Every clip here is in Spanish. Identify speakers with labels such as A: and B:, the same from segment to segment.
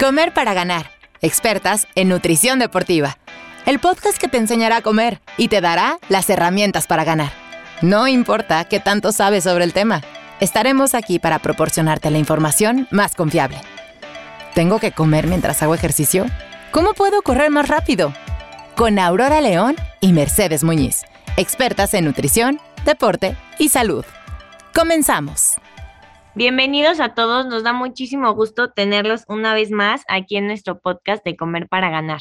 A: Comer para ganar. Expertas en nutrición deportiva. El podcast que te enseñará a comer y te dará las herramientas para ganar. No importa qué tanto sabes sobre el tema. Estaremos aquí para proporcionarte la información más confiable. ¿Tengo que comer mientras hago ejercicio? ¿Cómo puedo correr más rápido? Con Aurora León y Mercedes Muñiz, expertas en nutrición, deporte y salud. Comenzamos.
B: Bienvenidos a todos, nos da muchísimo gusto tenerlos una vez más aquí en nuestro podcast de Comer para Ganar.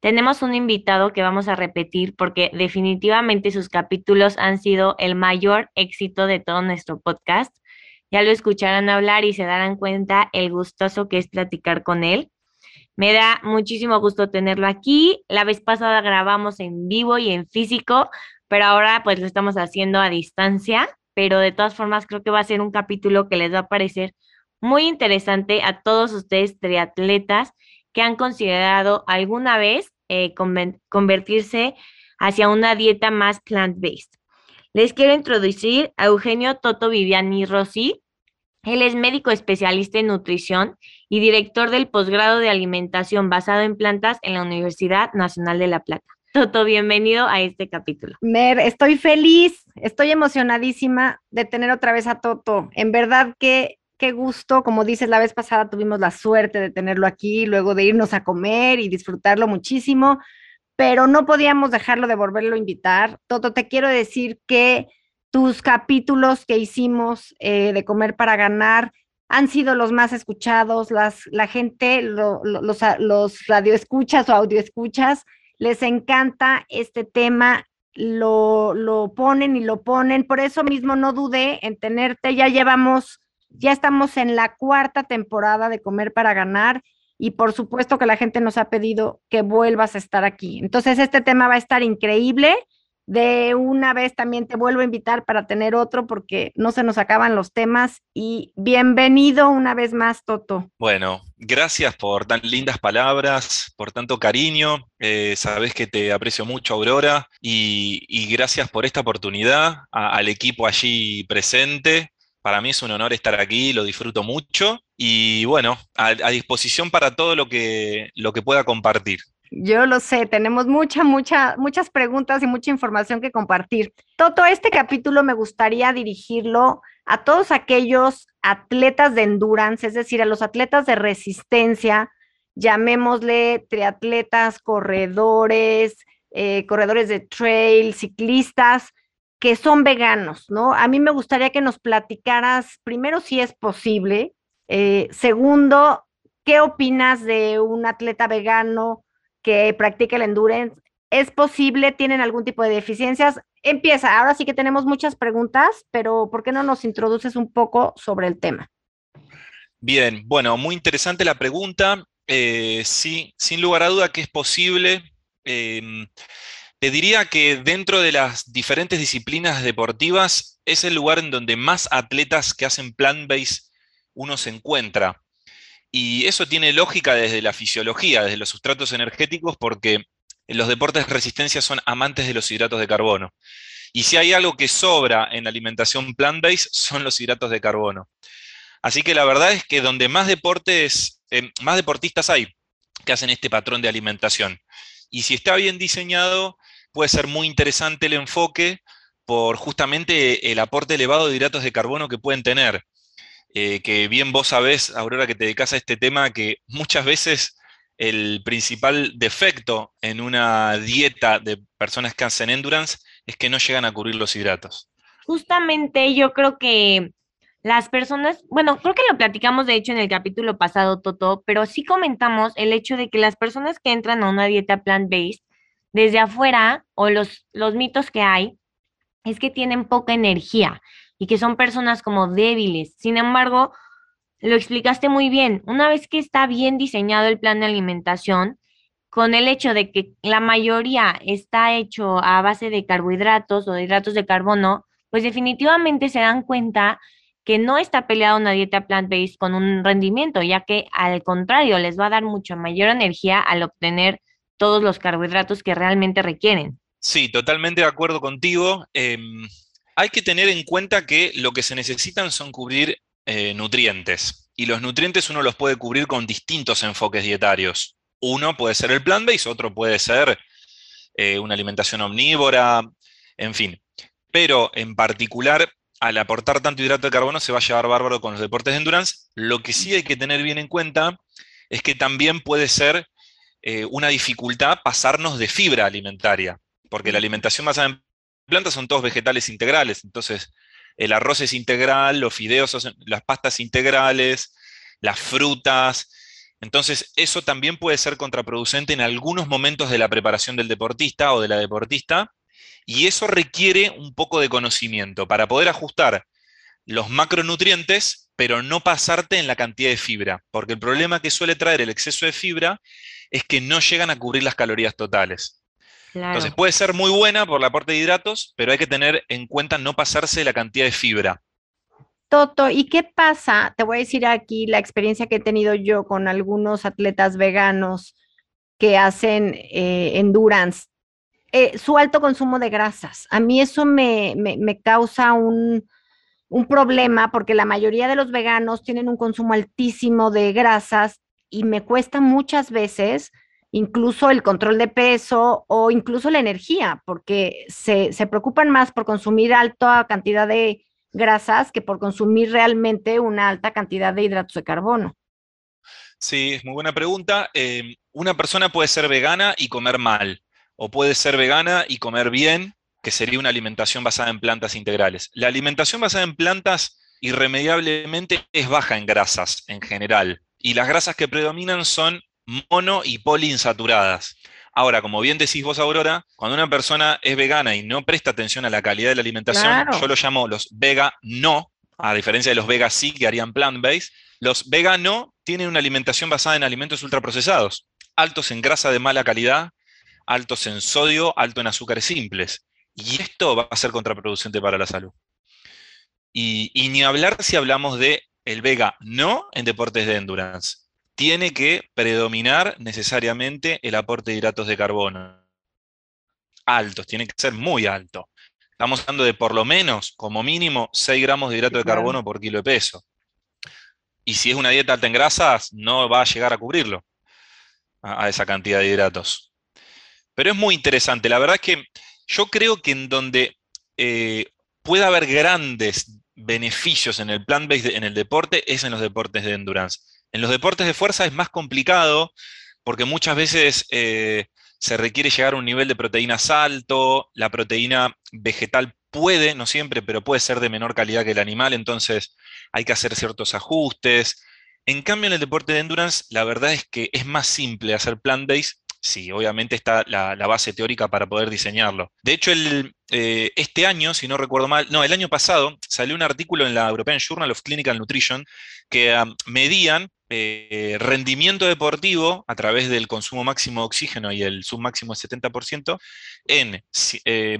B: Tenemos un invitado que vamos a repetir porque definitivamente sus capítulos han sido el mayor éxito de todo nuestro podcast. Ya lo escucharán hablar y se darán cuenta el gustoso que es platicar con él. Me da muchísimo gusto tenerlo aquí. La vez pasada grabamos en vivo y en físico, pero ahora pues lo estamos haciendo a distancia pero de todas formas creo que va a ser un capítulo que les va a parecer muy interesante a todos ustedes triatletas que han considerado alguna vez eh, convertirse hacia una dieta más plant-based. Les quiero introducir a Eugenio Toto Viviani Rossi. Él es médico especialista en nutrición y director del posgrado de alimentación basado en plantas en la Universidad Nacional de La Plata. Toto, bienvenido a este capítulo.
C: Mer, estoy feliz, estoy emocionadísima de tener otra vez a Toto. En verdad que qué gusto, como dices, la vez pasada tuvimos la suerte de tenerlo aquí, luego de irnos a comer y disfrutarlo muchísimo, pero no podíamos dejarlo de volverlo a invitar. Toto, te quiero decir que tus capítulos que hicimos eh, de Comer para Ganar han sido los más escuchados, las, la gente, los, los radioescuchas o audioescuchas les encanta este tema, lo, lo ponen y lo ponen. Por eso mismo no dudé en tenerte. Ya llevamos, ya estamos en la cuarta temporada de Comer para Ganar y por supuesto que la gente nos ha pedido que vuelvas a estar aquí. Entonces, este tema va a estar increíble de una vez también te vuelvo a invitar para tener otro porque no se nos acaban los temas y bienvenido una vez más, Toto.
D: Bueno, gracias por tan lindas palabras, por tanto cariño. Eh, sabes que te aprecio mucho, Aurora, y, gracias por esta oportunidad al equipo allí presente. Para mí es un honor estar aquí, lo disfruto mucho y bueno, a, a disposición para todo lo que, lo que pueda compartir.
C: Yo lo sé, tenemos mucha, mucha, muchas preguntas y mucha información que compartir. Todo este capítulo me gustaría dirigirlo a todos aquellos atletas de endurance, es decir, a los atletas de resistencia, llamémosle triatletas, corredores, eh, corredores de trail, ciclistas, que son veganos, ¿no? A mí me gustaría que nos platicaras, primero, si es posible, eh, segundo, ¿qué opinas de un atleta vegano? Que practica el endurance. ¿Es posible? ¿Tienen algún tipo de deficiencias? Empieza, ahora sí que tenemos muchas preguntas, pero ¿por qué no nos introduces un poco sobre el tema?
D: Bien, bueno, muy interesante la pregunta. Eh, sí, sin lugar a duda que es posible. Em, te diría que dentro de las diferentes disciplinas deportivas es el lugar en donde más atletas que hacen plant-based uno se encuentra. Y eso tiene lógica desde la fisiología, desde los sustratos energéticos, porque los deportes de resistencia son amantes de los hidratos de carbono. Y si hay algo que sobra en la alimentación plant-based, son los hidratos de carbono. Así que la verdad es que donde más deportes, eh, más deportistas hay que hacen este patrón de alimentación. Y si está bien diseñado, puede ser muy interesante el enfoque por justamente el aporte elevado de hidratos de carbono que pueden tener. Eh, que bien vos sabés, Aurora, que te dedicas a este tema, que muchas veces el principal defecto en una dieta de personas que hacen endurance es que no llegan a cubrir los hidratos.
B: Justamente yo creo que las personas, bueno, creo que lo platicamos de hecho en el capítulo pasado, Toto, pero sí comentamos el hecho de que las personas que entran a una dieta plant-based, desde afuera, o los, los mitos que hay, es que tienen poca energía y que son personas como débiles. Sin embargo, lo explicaste muy bien. Una vez que está bien diseñado el plan de alimentación, con el hecho de que la mayoría está hecho a base de carbohidratos o de hidratos de carbono, pues definitivamente se dan cuenta que no está peleada una dieta plant-based con un rendimiento, ya que al contrario les va a dar mucha mayor energía al obtener todos los carbohidratos que realmente requieren.
D: Sí, totalmente de acuerdo contigo. Em, hay que tener en cuenta que lo que se necesitan son cubrir eh, nutrientes. y los nutrientes uno los puede cubrir con distintos enfoques dietarios. Uno puede ser el plant-based, otro puede ser eh, una alimentación omnívora, en fin. Pero en particular, al aportar tanto hidrato de carbono, se va a llevar bárbaro con los deportes de endurance. Lo que sí hay que tener bien en cuenta es que también puede ser eh, una dificultad pasarnos de fibra alimentaria, porque la alimentación basada en plantas son todos vegetales integrales, entonces el arroz es integral, los fideos las pastas integrales, las frutas, entonces eso también puede ser contraproducente en algunos momentos de la preparación del deportista o de la deportista, y eso requiere un poco de conocimiento para poder ajustar los macronutrientes, pero no pasarte en la cantidad de fibra, porque el problema que suele traer el exceso de fibra es que no llegan a cubrir las calorías totales. Entonces puede ser muy buena por el aporte de hidratos, pero hay que tener en cuenta no pasarse la cantidad de fibra.
C: Toto, ¿y qué pasa? Te voy a decir aquí la experiencia que he tenido yo con algunos atletas veganos que hacen eh, endurance. Eh, su alto consumo de grasas. A mí eso me, causa un, un problema porque la mayoría de los veganos tienen un consumo altísimo de grasas y me cuesta muchas veces incluso el control de peso o incluso la energía, porque se, se, preocupan más por consumir alta cantidad de grasas que por consumir realmente una alta cantidad de hidratos de carbono.
D: Sí, es muy buena pregunta. Eh, una persona puede ser vegana y comer mal o puede ser vegana y comer bien, que sería una alimentación basada en plantas integrales. La alimentación basada en plantas irremediablemente es baja en grasas en general, y las grasas que predominan son mono y poliinsaturadas. Ahora, como bien decís vos, Aurora, cuando una persona es vegana y no presta atención a la calidad de la alimentación, yo lo llamo los vega no, a diferencia de los vega sí que harían plant-based, los vega no tienen una alimentación basada en alimentos ultraprocesados, altos en grasa de mala calidad, altos en sodio, alto en azúcares simples. Y esto va a ser contraproducente para la salud. Y, ni hablar si hablamos de el vega no en deportes de endurance. Tiene que predominar necesariamente el aporte de hidratos de carbono. Altos, tiene que ser muy alto. Estamos hablando de por lo menos, como mínimo, 6 gramos de hidrato de carbono por kilo de peso. Y si es una dieta alta en grasas, no va a llegar a cubrirlo, a esa cantidad de hidratos. Pero es muy interesante. La verdad es que yo creo que en donde eh, puede haber grandes beneficios en el plant-based, en el deporte, es en los deportes de endurance. En los deportes de fuerza es más complicado porque muchas veces eh, se requiere llegar a un nivel de proteínas alto, la proteína vegetal puede, no siempre, pero puede ser de menor calidad que el animal, entonces hay que hacer ciertos ajustes. En cambio, en el deporte de endurance, la verdad es que es más simple hacer plant-based Sí, obviamente está la, base teórica para poder diseñarlo. De hecho, eh, este año, si no recuerdo mal, no, el año pasado salió un artículo en la European Journal of Clinical Nutrition que medían eh, rendimiento deportivo a través del consumo máximo de oxígeno y el submáximo de 70% en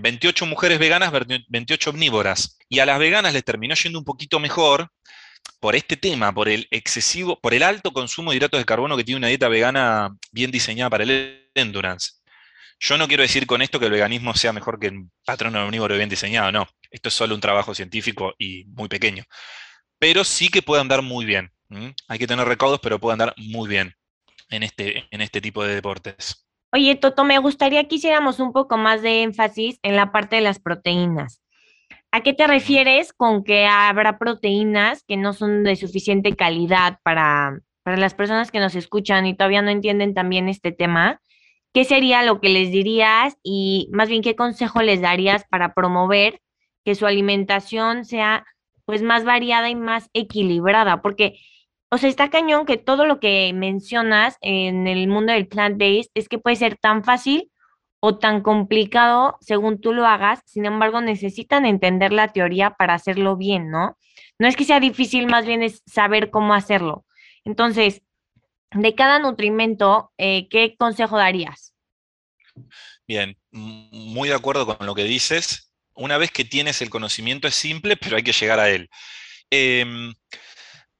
D: 28 eh, mujeres veganas, 28 omnívoras. Y a las veganas les terminó yendo un poquito mejor por este tema, por el excesivo, por el alto consumo de hidratos de carbono que tiene una dieta vegana bien diseñada para el endurance. Yo no quiero decir con esto que el veganismo sea mejor que el patrón omnívoro bien diseñado, no. Esto es solo un trabajo científico y muy pequeño. Pero sí que puede andar muy bien. Hay que tener recaudos, pero puede andar muy bien en este, en este tipo de deportes.
B: Oye, Toto, me gustaría que hiciéramos un poco más de énfasis en la parte de las proteínas. ¿A qué te refieres con que habrá proteínas que no son de suficiente calidad para, para las personas que nos escuchan y todavía no entienden también este tema? ¿Qué sería lo que les dirías y más bien qué consejo les darías para promover que su alimentación sea pues más variada y más equilibrada? Porque, o sea, está cañón que todo lo que mencionas en el mundo del plant-based es que puede ser tan fácil o tan complicado según tú lo hagas, sin embargo necesitan entender la teoría para hacerlo bien, ¿no? No es que sea difícil, más bien es saber cómo hacerlo. Entonces, de cada nutrimento, eh, ¿qué consejo darías?
D: Bien, muy de acuerdo con lo que dices. Una vez que tienes el conocimiento es simple, pero hay que llegar a él. Em,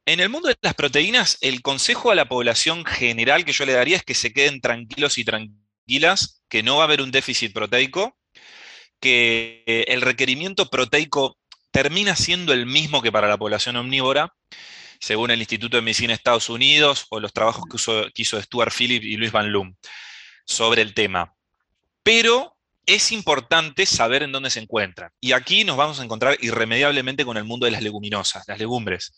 D: en el mundo de las proteínas, el consejo a la población general que yo le daría es que se queden tranquilos y tranquilos que no va a haber un déficit proteico, que el requerimiento proteico termina siendo el mismo que para la población omnívora, según el Instituto de Medicina de Estados Unidos o los trabajos que, hizo Stuart Phillips y Luis Van Loom sobre el tema. Pero es importante saber en dónde se encuentran. Y aquí nos vamos a encontrar irremediablemente con el mundo de las leguminosas, las legumbres.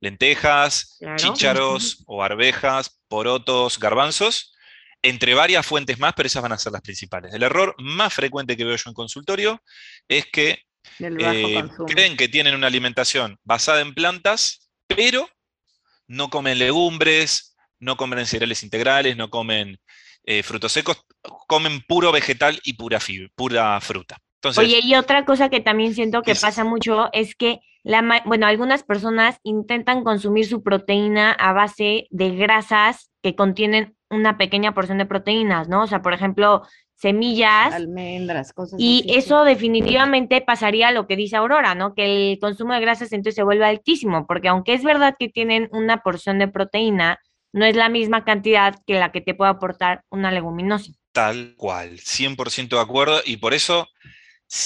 D: Lentejas, chícharos o arvejas, porotos, garbanzos, entre varias fuentes más, pero esas van a ser las principales. El error más frecuente que veo yo en consultorio es que eh, creen que tienen una alimentación basada en plantas, pero no comen legumbres, no comen cereales integrales, no comen eh, frutos secos, comen puro vegetal y pura, pura fruta.
B: Oye, y otra cosa que también siento que pasa mucho es que, la, bueno, algunas personas intentan consumir su proteína a base de grasas que contienen una pequeña porción de proteínas, ¿no? O sea, por ejemplo, semillas.
C: Almendras, cosas
B: Y eso definitivamente pasaría a lo que dice Aurora, ¿no? Que el consumo de grasas entonces se vuelve altísimo, porque aunque es verdad que tienen una porción de proteína, no es la misma cantidad que la que te puede aportar una leguminosa.
D: Tal cual, 100% de acuerdo, y por eso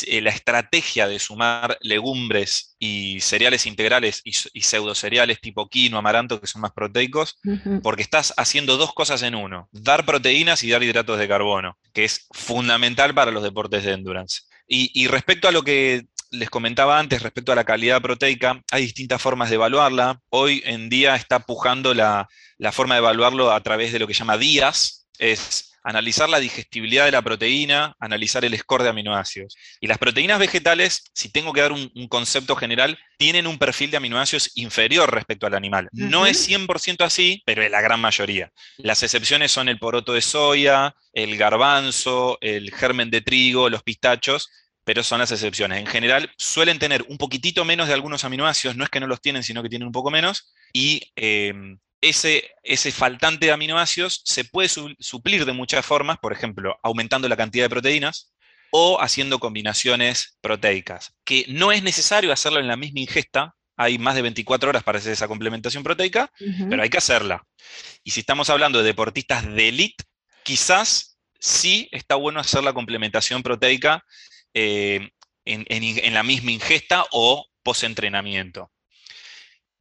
D: la estrategia de sumar legumbres y cereales integrales y, pseudo cereales tipo quinoa, amaranto, que son más proteicos, porque estás haciendo dos cosas en uno, dar proteínas y dar hidratos de carbono, que es fundamental para los deportes de endurance. Y, respecto a lo que les comentaba antes, respecto a la calidad proteica, hay distintas formas de evaluarla. Hoy en día está pujando la, la forma de evaluarlo a través de lo que llama días, es analizar la digestibilidad de la proteína, analizar el score de aminoácidos. Y las proteínas vegetales, si tengo que dar un, concepto general, tienen un perfil de aminoácidos inferior respecto al animal. No es 100% así, pero es la gran mayoría. Las excepciones son el poroto de soya, el garbanzo, el germen de trigo, los pistachos, pero son las excepciones. En general suelen tener un poquitito menos de algunos aminoácidos, no es que no los tienen, sino que tienen un poco menos, y em, ese, ese, faltante de aminoácidos se puede suplir de muchas formas, por ejemplo, aumentando la cantidad de proteínas o haciendo combinaciones proteicas, que no es necesario hacerlo en la misma ingesta, hay más de 24 horas para hacer esa complementación proteica, pero hay que hacerla. Y si estamos hablando de deportistas de elite, quizás sí está bueno hacer la complementación proteica eh, en, en, la misma ingesta o post-entrenamiento.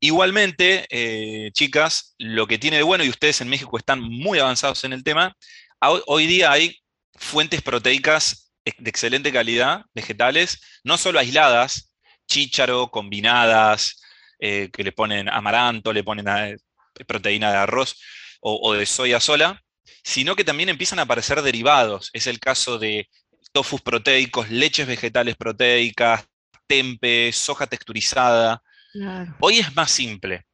D: Igualmente, eh, chicas, lo que tiene de bueno, y ustedes en México están muy avanzados en el tema, hoy día hay fuentes proteicas de excelente calidad, vegetales, no solo aisladas, chícharo, combinadas, eh, que le ponen amaranto, le ponen eh, proteína de arroz o, de soya sola, sino que también empiezan a aparecer derivados. Es el caso de tofus proteicos, leches vegetales proteicas, tempe, soja texturizada, Hoy es más simple.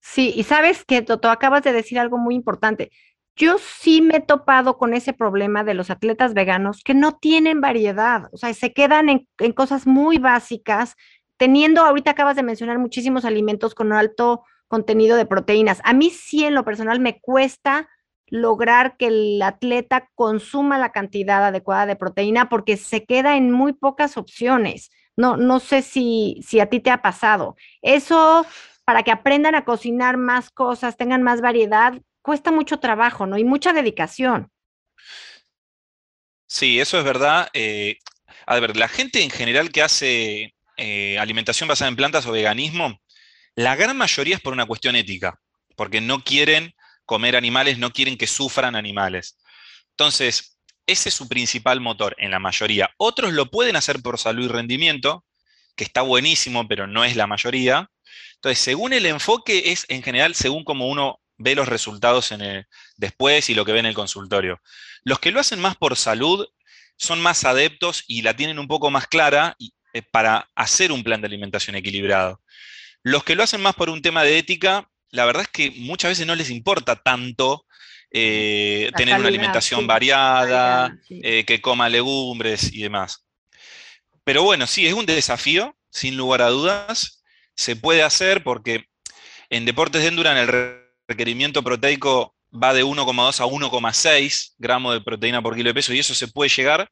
C: Sí, y sabes que, Toto, acabas de decir algo muy importante. Yo sí me he topado con ese problema de los atletas veganos que no tienen variedad, o sea, se quedan en, en cosas muy básicas, teniendo, ahorita acabas de mencionar muchísimos alimentos con alto contenido de proteínas. A mí sí, en lo personal, me cuesta lograr que el atleta consuma la cantidad adecuada de proteína porque se queda en muy pocas opciones. No, no sé si, si a ti te ha pasado. Eso, para que aprendan a cocinar más cosas, tengan más variedad, cuesta mucho trabajo, ¿no? Y mucha dedicación.
D: Sí, eso es verdad. Eh, a ver, la gente en general que hace eh, alimentación basada en plantas o veganismo, la gran mayoría es por una cuestión ética, porque no quieren comer animales, no quieren que sufran animales. Entonces, ese es su principal motor en la mayoría. Otros lo pueden hacer por salud y rendimiento, que está buenísimo, pero no es la mayoría. Entonces, según el enfoque, es en general según cómo uno ve los resultados en el, después y lo que ve en el consultorio. Los que lo hacen más por salud son más adeptos y la tienen un poco más clara eh, para hacer un plan de alimentación equilibrado. Los que lo hacen más por un tema de ética, la verdad es que muchas veces no les importa tanto eh, tener una alimentación variada, eh, que coma legumbres y demás. Pero bueno, sí, es un desafío, sin lugar a dudas. Se puede hacer porque en deportes de endurance el requerimiento proteico va de 1,2 a 1,6 gramos de proteína por kilo de peso y eso se puede llegar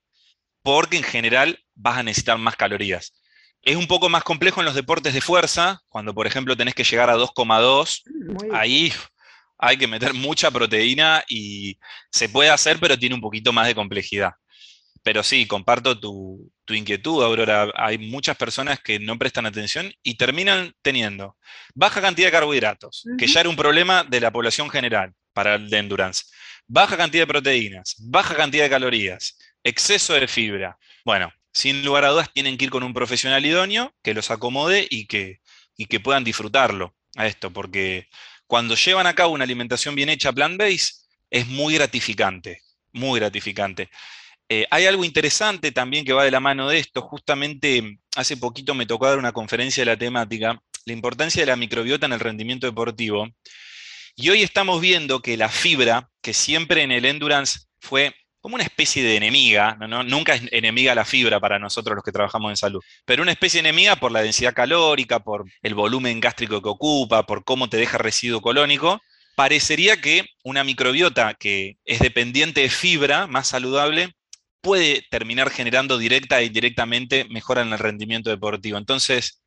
D: porque en general vas a necesitar más calorías. Es un poco más complejo en los deportes de fuerza, cuando por ejemplo tenés que llegar a 2,2, ahí hay que meter mucha proteína y se puede hacer, pero tiene un poquito más de complejidad. pero sí, comparto tu, inquietud, Aurora. Hay muchas personas que no prestan atención y terminan teniendo baja cantidad de carbohidratos, que ya era un problema de la población general para el de endurance. Baja cantidad de proteínas, baja cantidad de calorías, exceso de fibra. Bueno, sin lugar a dudas tienen que ir con un profesional idóneo que los acomode y que, y que puedan disfrutarlo a esto, porque cuando llevan a cabo una alimentación bien hecha plant-based, es muy gratificante, muy gratificante. Eh, hay algo interesante también que va de la mano de esto. Justamente hace poquito me tocó dar una conferencia de la temática, la importancia de la microbiota en el rendimiento deportivo. Y hoy estamos viendo que la fibra, que siempre en el endurance fue como una especie de enemiga, nunca es enemiga la fibra para nosotros los que trabajamos en salud, pero una especie de enemiga por la densidad calórica, por el volumen gástrico que ocupa, por cómo te deja residuo colónico, parecería que una microbiota que es dependiente de fibra, más saludable, puede terminar generando directa e indirectamente mejora en el rendimiento deportivo. Entonces,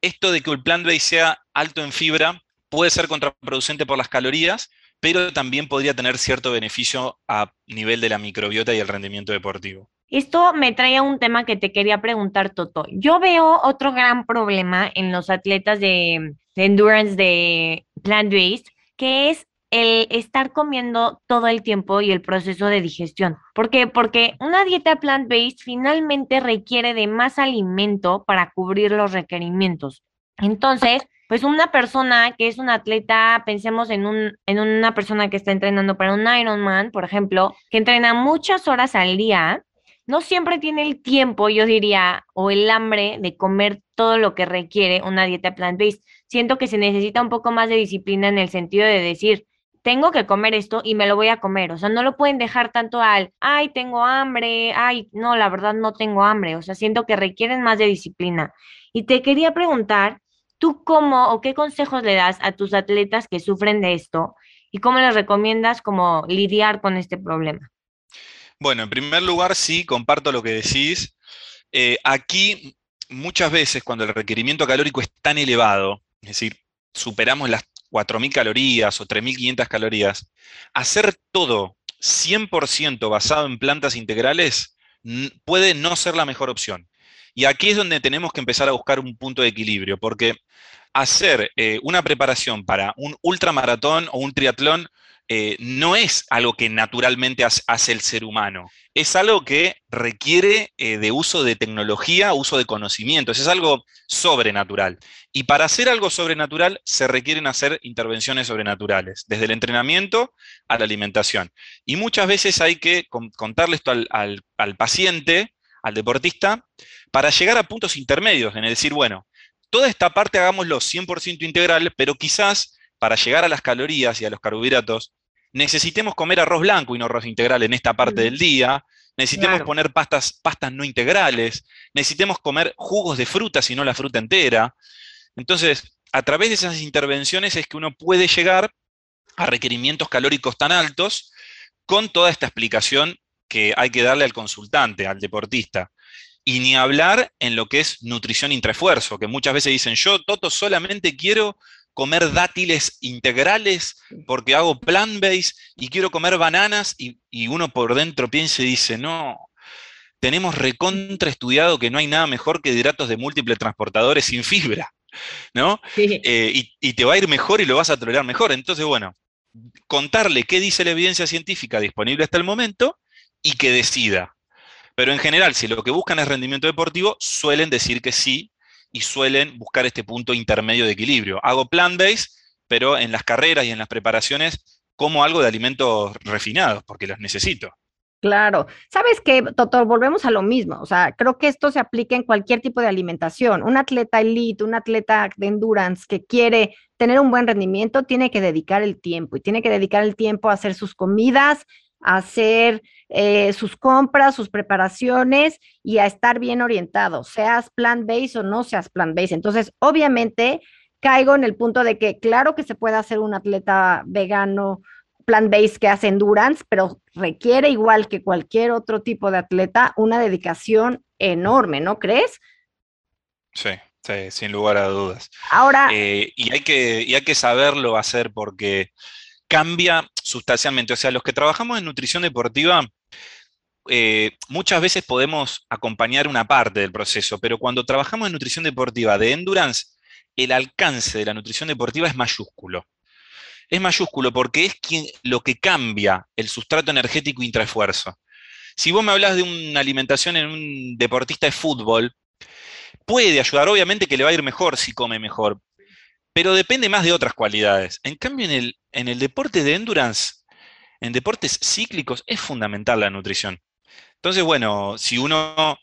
D: esto de que el plant-based sea alto en fibra puede ser contraproducente por las calorías, pero también podría tener cierto beneficio a nivel de la microbiota y el rendimiento deportivo.
B: Esto me trae a un tema que te quería preguntar, Toto. Yo veo otro gran problema en los atletas de, endurance de plant-based, que es el estar comiendo todo el tiempo y el proceso de digestión. ¿Por qué? Porque una dieta plant-based finalmente requiere de más alimento para cubrir los requerimientos. Entonces, pues una persona que es un atleta, pensemos en, un, en una persona que está entrenando para un Ironman, por ejemplo, que entrena muchas horas al día, no siempre tiene el tiempo, yo diría, o el hambre de comer todo lo que requiere una dieta plant-based. Siento que se necesita un poco más de disciplina en el sentido de decir, tengo que comer esto y me lo voy a comer. O sea, no lo pueden dejar tanto al, ay, tengo hambre, ay, no, la verdad no tengo hambre. O sea, siento que requieren más de disciplina. Y te quería preguntar, ¿tú cómo o qué consejos le das a tus atletas que sufren de esto y cómo les recomiendas como lidiar con este problema?
D: Bueno, en primer lugar, sí, comparto lo que decís. Eh, aquí, muchas veces, cuando el requerimiento calórico es tan elevado, es decir, superamos las 4.000 calorías o 3.500 calorías, hacer todo 100% basado en plantas integrales puede no ser la mejor opción. Y aquí es donde tenemos que empezar a buscar un punto de equilibrio, porque hacer eh, una preparación para un ultramaratón o un triatlón eh, no es algo que naturalmente hace el ser humano, es algo que requiere eh, de uso de tecnología, uso de conocimientos, es algo sobrenatural. Y para hacer algo sobrenatural se requieren hacer intervenciones sobrenaturales, desde el entrenamiento a la alimentación. Y muchas veces hay que contarle esto al, al paciente, al deportista, para llegar a puntos intermedios, en el decir, bueno, toda esta parte hagámoslo 100% integral, pero quizás para llegar a las calorías y a los carbohidratos, necesitemos comer arroz blanco y no arroz integral en esta parte del día, necesitemos poner pastas, pastas no integrales, necesitemos comer jugos de frutas y no la fruta entera. Entonces, a través de esas intervenciones es que uno puede llegar a requerimientos calóricos tan altos con toda esta explicación que hay que darle al consultante, al deportista. Y ni hablar en lo que es nutrición intraesfuerzo, que muchas veces dicen, yo, Toto, solamente quiero comer dátiles integrales porque hago plant-based y quiero comer bananas y, uno por dentro piensa y dice, no, tenemos recontra estudiado que no hay nada mejor que hidratos de múltiples transportadores sin fibra, ¿no? Eh, y, y, te va a ir mejor y lo vas a tolerar mejor. Entonces, bueno, contarle qué dice la evidencia científica disponible hasta el momento y que decida. Pero en general, si lo que buscan es rendimiento deportivo, suelen decir que sí y suelen buscar este punto intermedio de equilibrio. Hago plant-based, pero en las carreras y en las preparaciones como algo de alimentos refinados, porque los necesito.
C: Claro. ¿Sabes qué, doctor? Volvemos a lo mismo. O sea, creo que esto se aplica en cualquier tipo de alimentación. Un atleta elite, un atleta de endurance que quiere tener un buen rendimiento, tiene que dedicar el tiempo y tiene que dedicar el tiempo a hacer sus comidas, a hacer eh, sus compras, sus preparaciones y a estar bien orientado, seas plant-based o no seas plant-based. Entonces, obviamente, caigo en el punto de que claro que se puede hacer un atleta vegano plant-based que hace endurance, pero requiere igual que cualquier otro tipo de atleta una dedicación enorme, ¿no crees?
D: Sí, sí, sin lugar a dudas.
C: Ahora.
D: Eh, y, hay que, y hay que saberlo hacer porque cambia sustancialmente. O sea, los que trabajamos en nutrición deportiva, eh, muchas veces podemos acompañar una parte del proceso, pero cuando trabajamos en nutrición deportiva de endurance, el alcance de la nutrición deportiva es mayúsculo. Es mayúsculo porque es quien, lo que cambia el sustrato energético intraesfuerzo. Si vos me hablas de una alimentación en un deportista de fútbol, puede ayudar, obviamente que le va a ir mejor si come mejor, pero depende más de otras cualidades. En cambio, en el, en el deporte de endurance, en deportes cíclicos, es fundamental la nutrición. Entonces, bueno, si uno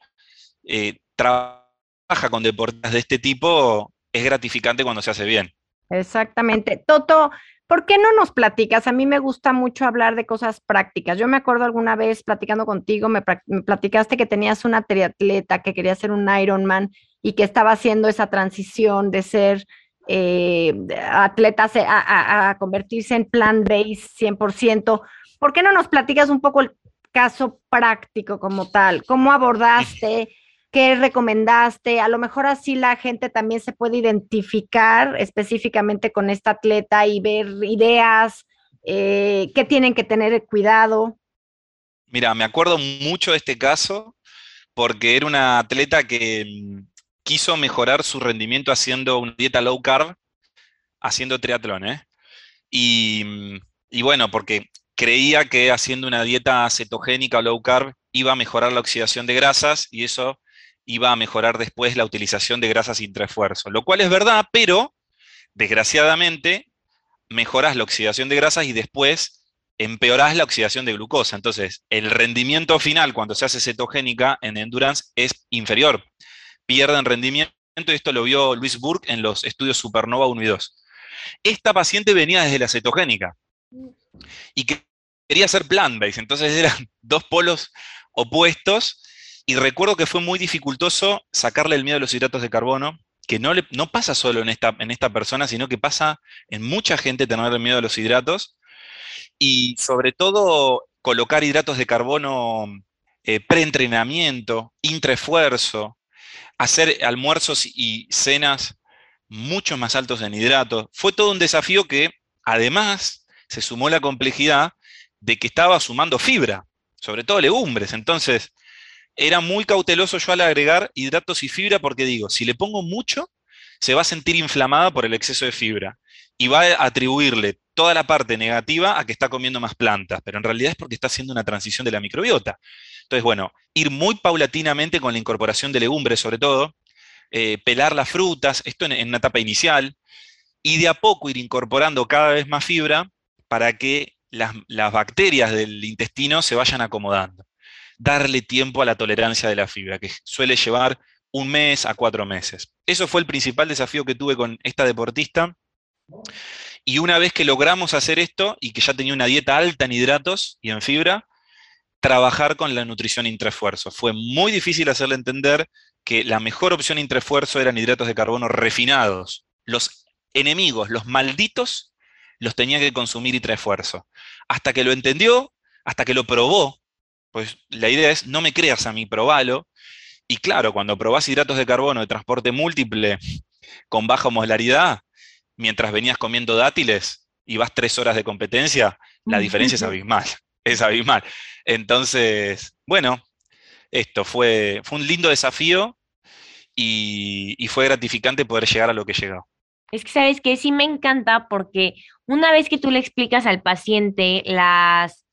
D: eh, trabaja con deportes de este tipo, es gratificante cuando se hace bien.
C: Exactamente. Toto, ¿por qué no nos platicas? A mí me gusta mucho hablar de cosas prácticas. Yo me acuerdo alguna vez platicando contigo, me, platicaste que tenías una triatleta que quería ser un Ironman y que estaba haciendo esa transición de ser eh, atleta a, a, convertirse en plan base 100%. ¿Por qué no nos platicas un poco el caso práctico como tal? ¿Cómo abordaste? ¿Qué recomendaste? A lo mejor así la gente también se puede identificar específicamente con esta atleta y ver ideas, eh, qué tienen que tener cuidado.
D: Mira, me acuerdo mucho de este caso porque era una atleta que mm, quiso mejorar su rendimiento haciendo una dieta low carb, haciendo triatlón, ¿eh? Y, bueno, porque creía que haciendo una dieta cetogénica o low carb iba a mejorar la oxidación de grasas y eso iba a mejorar después la utilización de grasas intraesfuerzo, lo cual es verdad, pero desgraciadamente mejoras la oxidación de grasas y después empeorás la oxidación de glucosa. Entonces, el rendimiento final cuando se hace cetogénica en endurance es inferior. Pierden rendimiento, y esto lo vio Luis Burke en los estudios Supernova 1 y 2. Esta paciente venía desde la cetogénica y quería ser plant-based, entonces eran dos polos opuestos y recuerdo que fue muy dificultoso sacarle el miedo a los hidratos de carbono, que no, no pasa solo en esta, en esta persona, sino que pasa en mucha gente tener el miedo a los hidratos. Y sobre todo colocar hidratos de carbono eh, preentrenamiento, intraesfuerzo, hacer almuerzos y cenas mucho más altos en hidratos. Fue todo un desafío que además se sumó la complejidad de que estaba sumando fibra, sobre todo legumbres. Entonces, era muy cauteloso yo al agregar hidratos y fibra porque digo, si le pongo mucho, se va a sentir inflamada por el exceso de fibra y va a atribuirle toda la parte negativa a que está comiendo más plantas, pero en realidad es porque está haciendo una transición de la microbiota. Entonces, bueno, ir muy paulatinamente con la incorporación de legumbres sobre todo, eh, pelar las frutas, esto en, una etapa inicial, y de a poco ir incorporando cada vez más fibra para que las bacterias del intestino se vayan acomodando darle tiempo a la tolerancia de la fibra, que suele llevar un mes a cuatro meses. Eso fue el principal desafío que tuve con esta deportista. Y una vez que logramos hacer esto y que ya tenía una dieta alta en hidratos y en fibra, trabajar con la nutrición intraesfuerzo. Fue muy difícil hacerle entender que la mejor opción intraesfuerzo eran hidratos de carbono refinados. Los enemigos, los malditos, los tenía que consumir intraesfuerzo. Hasta que lo entendió, hasta que lo probó, pues la idea es, no me creas a mí, probalo. Y claro, cuando probás hidratos de carbono de transporte múltiple con baja molaridad, mientras venías comiendo dátiles y vas tres horas de competencia, la diferencia es abismal. Es abismal. Entonces, bueno, esto fue, fue un lindo desafío y, y fue gratificante poder llegar a lo que llegó.
B: Es que sabes que sí me encanta porque una vez que tú le explicas al paciente las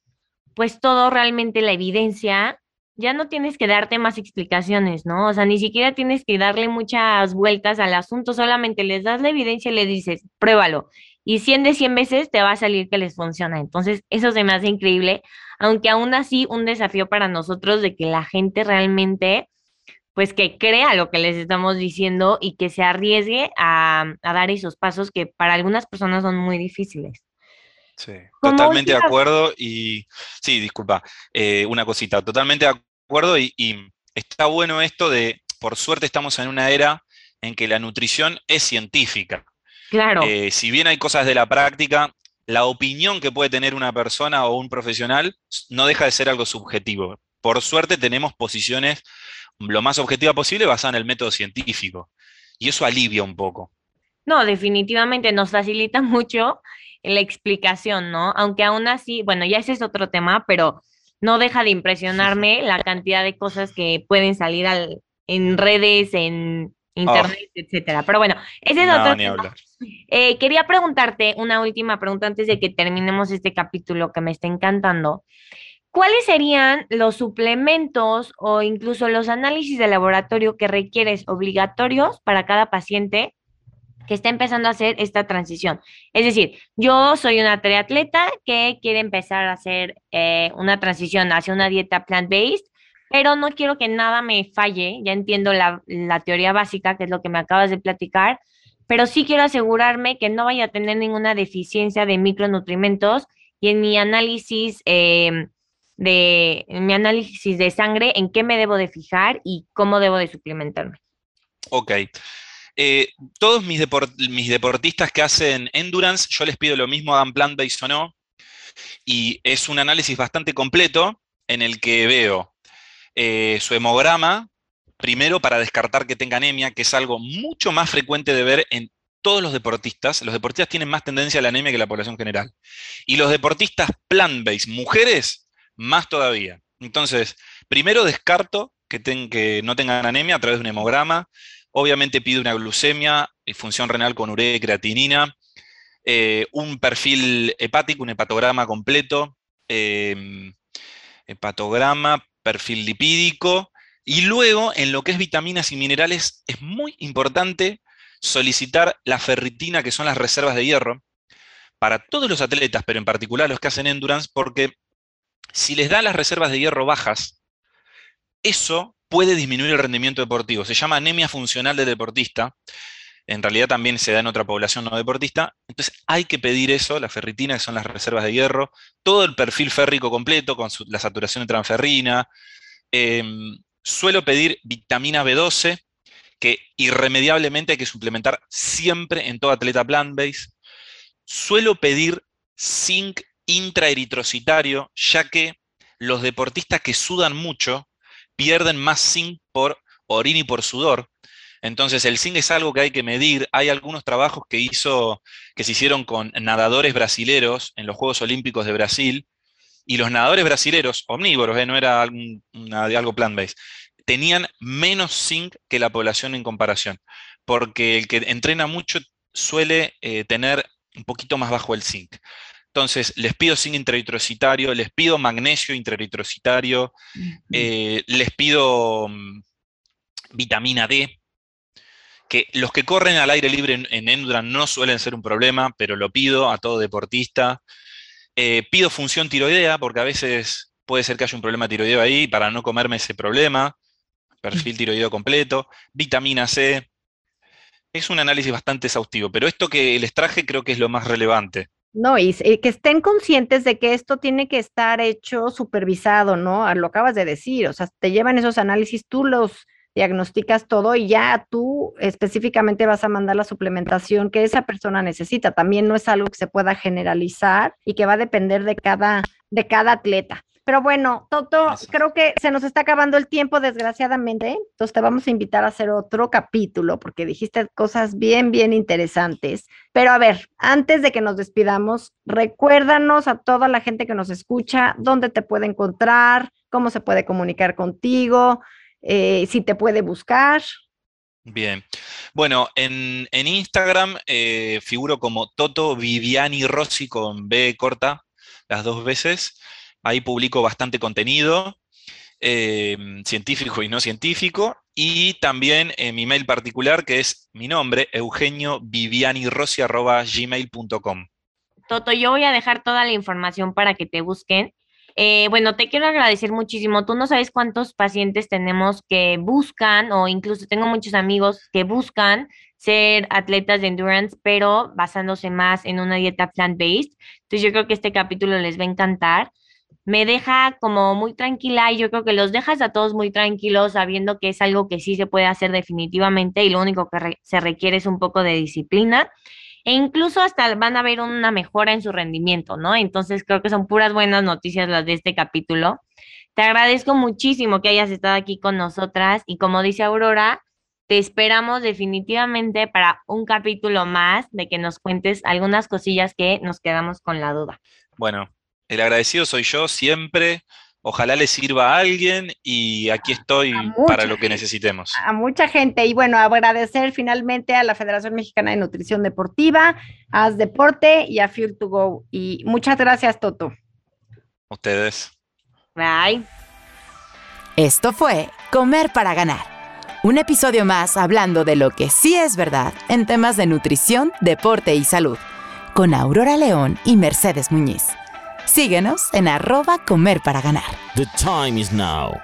B: pues todo realmente la evidencia, ya no tienes que darte más explicaciones, ¿no? O sea, ni siquiera tienes que darle muchas vueltas al asunto, solamente les das la evidencia y le dices, pruébalo. Y 100 de 100 veces te va a salir que les funciona. Entonces, eso se me hace increíble, aunque aún así un desafío para nosotros de que la gente realmente, pues que crea lo que les estamos diciendo y que se arriesgue a, a dar esos pasos que para algunas personas son muy difíciles.
D: Sí, totalmente de acuerdo y sí, disculpa, eh, una cosita, totalmente de acuerdo y, está bueno esto de, por suerte estamos en una era en que la nutrición es científica.
B: Claro.
D: Eh, si bien hay cosas de la práctica, la opinión que puede tener una persona o un profesional no deja de ser algo subjetivo. Por suerte tenemos posiciones lo más objetivas posible basadas en el método científico y eso alivia un poco.
B: No, definitivamente nos facilita mucho la explicación, ¿no? Aunque aún así, bueno, ya ese es otro tema, pero no deja de impresionarme la cantidad de cosas que pueden salir al, en redes, en internet, etcétera. Pero bueno, ese es otro tema. Eh, quería preguntarte una última pregunta antes de que terminemos este capítulo que me está encantando. ¿Cuáles serían los suplementos o incluso los análisis de laboratorio que requieres obligatorios para cada paciente que está empezando a hacer esta transición? Es decir, yo soy una triatleta que quiere empezar a hacer eh, una transición hacia una dieta plant-based, pero no quiero que nada me falle. Ya entiendo la, teoría básica, que es lo que me acabas de platicar, pero sí quiero asegurarme que no vaya a tener ninguna deficiencia de micronutrimentos y en mi análisis. Eh, de mi análisis de sangre, en qué me debo de fijar y cómo debo de suplementarme.
D: Ok. Eh, todos mis, deportistas que hacen endurance, yo les pido lo mismo, hagan plant-based o no, y es un análisis bastante completo en el que veo eh, su hemograma, primero para descartar que tenga anemia, que es algo mucho más frecuente de ver en todos los deportistas. Los deportistas tienen más tendencia a la anemia que la población general. Y los deportistas plant-based, mujeres, más todavía. Entonces, primero descarto que no tengan anemia a través de un hemograma. Obviamente pido una glucemia y función renal con urea y creatinina. Eh, un perfil hepático, un hepatograma completo. Em, hepatograma, perfil lipídico. Y luego, en lo que es vitaminas y minerales, es muy importante solicitar la ferritina, que son las reservas de hierro, para todos los atletas, pero en particular los que hacen endurance, porque si les da las reservas de hierro bajas, eso puede disminuir el rendimiento deportivo. Se llama anemia funcional del deportista. En realidad también se da en otra población no deportista. Entonces hay que pedir eso, la ferritina, que son las reservas de hierro, todo el perfil férrico completo con la saturación de transferrina. Em, suelo pedir vitamina B12, que irremediablemente hay que suplementar siempre en todo atleta plant-based. Suelo pedir zinc intraeritrocitario, ya que los deportistas que sudan mucho pierden más zinc por orina y por sudor. Entonces el zinc es algo que hay que medir. Hay algunos trabajos que, hizo, que se hicieron con nadadores brasileros en los Juegos Olímpicos de Brasil, y los nadadores brasileros, omnívoros, ¿eh? no era algo plant-based, tenían menos zinc que la población en comparación, porque el que entrena mucho suele eh, tener un poquito más bajo el zinc. Entonces, les pido zinc intraeritrocitario, les pido magnesio intraeritrocitario, eh, les pido mm, vitamina D, que los que corren al aire libre en, en no suelen ser un problema, pero lo pido a todo deportista. Eh, pido función tiroidea, porque a veces puede ser que haya un problema tiroideo ahí, para no comerme ese problema. Perfil tiroideo completo. Vitamina C. Es un análisis bastante exhaustivo, pero esto que les traje creo que es lo más relevante.
C: No, y, que estén conscientes de que esto tiene que estar hecho supervisado, ¿no? Ah, lo acabas de decir, o sea, te llevan esos análisis, tú los diagnosticas todo y ya tú específicamente vas a mandar la suplementación que esa persona necesita. También no es algo que se pueda generalizar y que va a depender de cada, de cada atleta. Pero bueno, Toto, creo que se nos está acabando el tiempo, desgraciadamente. Entonces te vamos a invitar a hacer otro capítulo porque dijiste cosas bien, bien interesantes. Pero a ver, antes de que nos despidamos, recuérdanos a toda la gente que nos escucha dónde te puede encontrar, cómo se puede comunicar contigo, eh, si te puede buscar.
D: Bien. Bueno, en, Instagram eh, figuro como Toto Viviani Rossi con B corta las dos veces. Ahí publico bastante contenido, em, científico y no científico, y también en mi mail particular, que es mi nombre, Eugenio gmail.com.
B: Toto, yo voy a dejar toda la información para que te busquen. Eh, bueno, te quiero agradecer muchísimo. Tú no sabes cuántos pacientes tenemos que buscan, o incluso tengo muchos amigos que buscan ser atletas de endurance, pero basándose más en una dieta plant-based. Entonces yo creo que este capítulo les va a encantar me deja como muy tranquila y yo creo que los dejas a todos muy tranquilos sabiendo que es algo que sí se puede hacer definitivamente y lo único que se requiere es un poco de disciplina e incluso hasta van a ver una mejora en su rendimiento, ¿no? Entonces creo que son puras buenas noticias las de este capítulo. Te agradezco muchísimo que hayas estado aquí con nosotras y como dice Aurora, te esperamos definitivamente para un capítulo más de que nos cuentes algunas cosillas que nos quedamos con la duda.
D: Bueno, el agradecido soy yo siempre. Ojalá le sirva a alguien y aquí estoy para lo que necesitemos.
C: A mucha gente. Y bueno, agradecer finalmente a la Federación Mexicana de Nutrición Deportiva, a As Deporte y a Fuel to Go. Y muchas gracias, Toto.
D: Ustedes.
B: Bye.
A: Esto fue Comer para Ganar. Un episodio más hablando de lo que sí es verdad en temas de nutrición, deporte y salud, con Aurora León y Mercedes Muñiz. Síguenos en arroba comer para ganar.
E: The time is now.